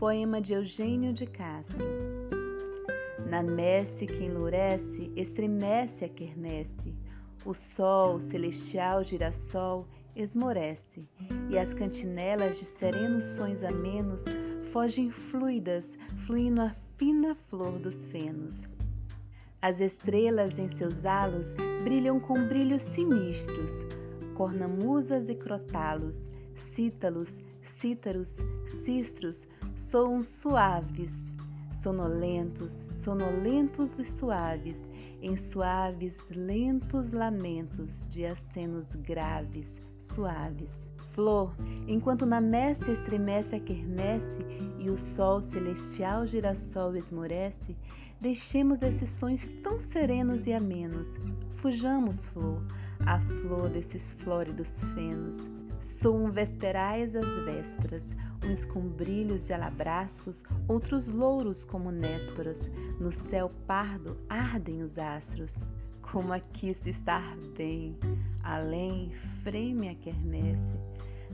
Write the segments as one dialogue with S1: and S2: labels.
S1: Poema de Eugênio de Castro. Na messe que enlurece, estremece a quermesse. O sol, celestial girassol, esmorece, e as cantinelas de serenos sonhos amenos fogem fluidas, fluindo a fina flor dos fenos. As estrelas em seus halos brilham com brilhos sinistros, cornamusas e crotalos, cítalos, cítaros, cistros, soam suaves, sonolentos, sonolentos e suaves, em suaves, lentos lamentos de acenos graves, suaves. Flor, enquanto na messe estremece a quermesse e o sol celestial girassol esmorece, deixemos esses sonhos tão serenos e amenos. Fujamos, flor, a flor desses flóridos fenos. Soam vesperais as vésperas, uns com brilhos de alabraços, outros louros como nésperas. No céu pardo ardem os astros. Como aqui se estar bem, além freme a quermesse.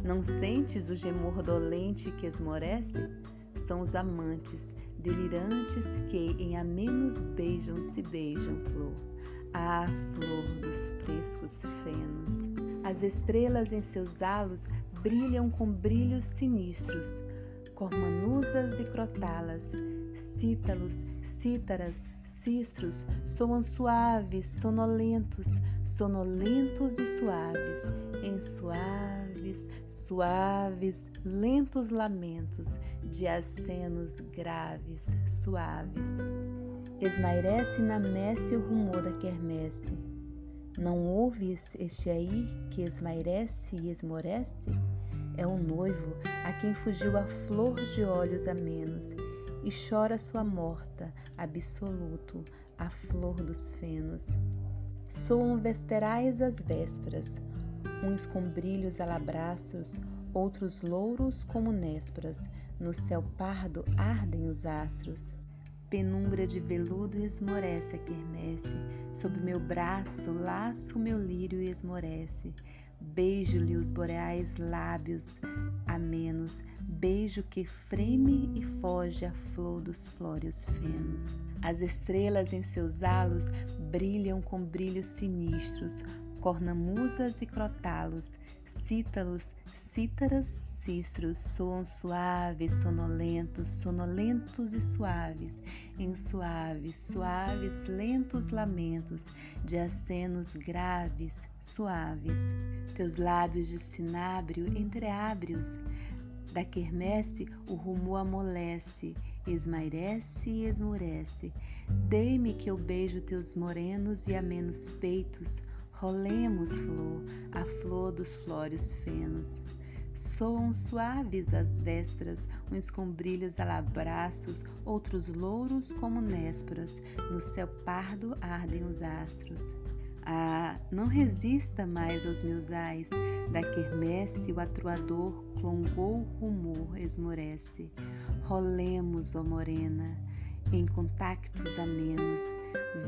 S1: Não sentes o gemor dolente que esmorece? São os amantes, delirantes que em amenos beijam se beijam, flor. Ah, flor dos frescos fenos. As estrelas em seus halos brilham com brilhos sinistros, cormanusas e crotalas, cítalos, cítaras, cistros, soam suaves, sonolentos, sonolentos e suaves, em suaves, suaves, lentos lamentos de acenos graves, suaves. Esmairece na messe o rumor da quermesse não ouves este aí que esmairece e esmorece? É o noivo a quem fugiu a flor de olhos amenos e chora sua morta, absoluto, a flor dos fenos. Soam vesperais as vésperas, uns com brilhos alabraços, outros louros como nésperas, no céu pardo ardem os astros. Penumbra de veludo esmorece a quermesse, sob meu braço laço meu lírio e esmorece. Beijo-lhe os boreais lábios amenos, beijo que freme e foge a flor dos flóreos fenos. As estrelas em seus halos brilham com brilhos sinistros, cornamusas e crotalos, cítalos, cítaras cistros soam suaves, sonolentos, sonolentos e suaves, em suaves, suaves, lentos lamentos de acenos graves, suaves. Teus lábios de cinábrio entreábrios, da quermesse o rumo amolece, esmairece e esmurece. Dei-me que eu beijo teus morenos e amenos peitos, rolemos, flor, a flor dos flórios fenos. Soam suaves as vésperas, uns com brilhos alabraços, outros louros como nésperas. No céu pardo ardem os astros. Ah, não resista mais aos meus ais, da quermesse o atroador clongou rumor esmorece. Rolemos, ó morena, em contactos amenos,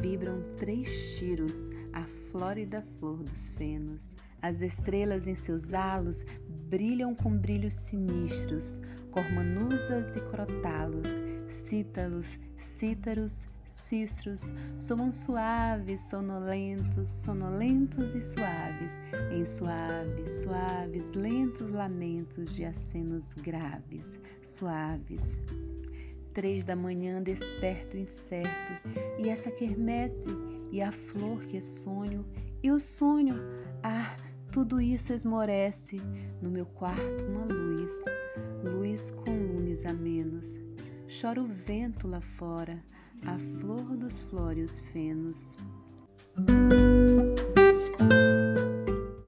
S1: vibram três tiros a flórida flor dos fenos. As estrelas em seus halos brilham com brilhos sinistros, cormanusas e crotalos, cítalos, cítaros, cistros, soam suaves, sonolentos, sonolentos e suaves, em suaves, suaves, lentos lamentos de acenos graves, suaves. Três da manhã desperto incerto, e essa quermesse, e a flor que é sonho, e o sonho, ah, tudo isso esmorece no meu quarto uma luz, luz com lumes a menos. Chora o vento lá fora, a flor dos flóreos fenos.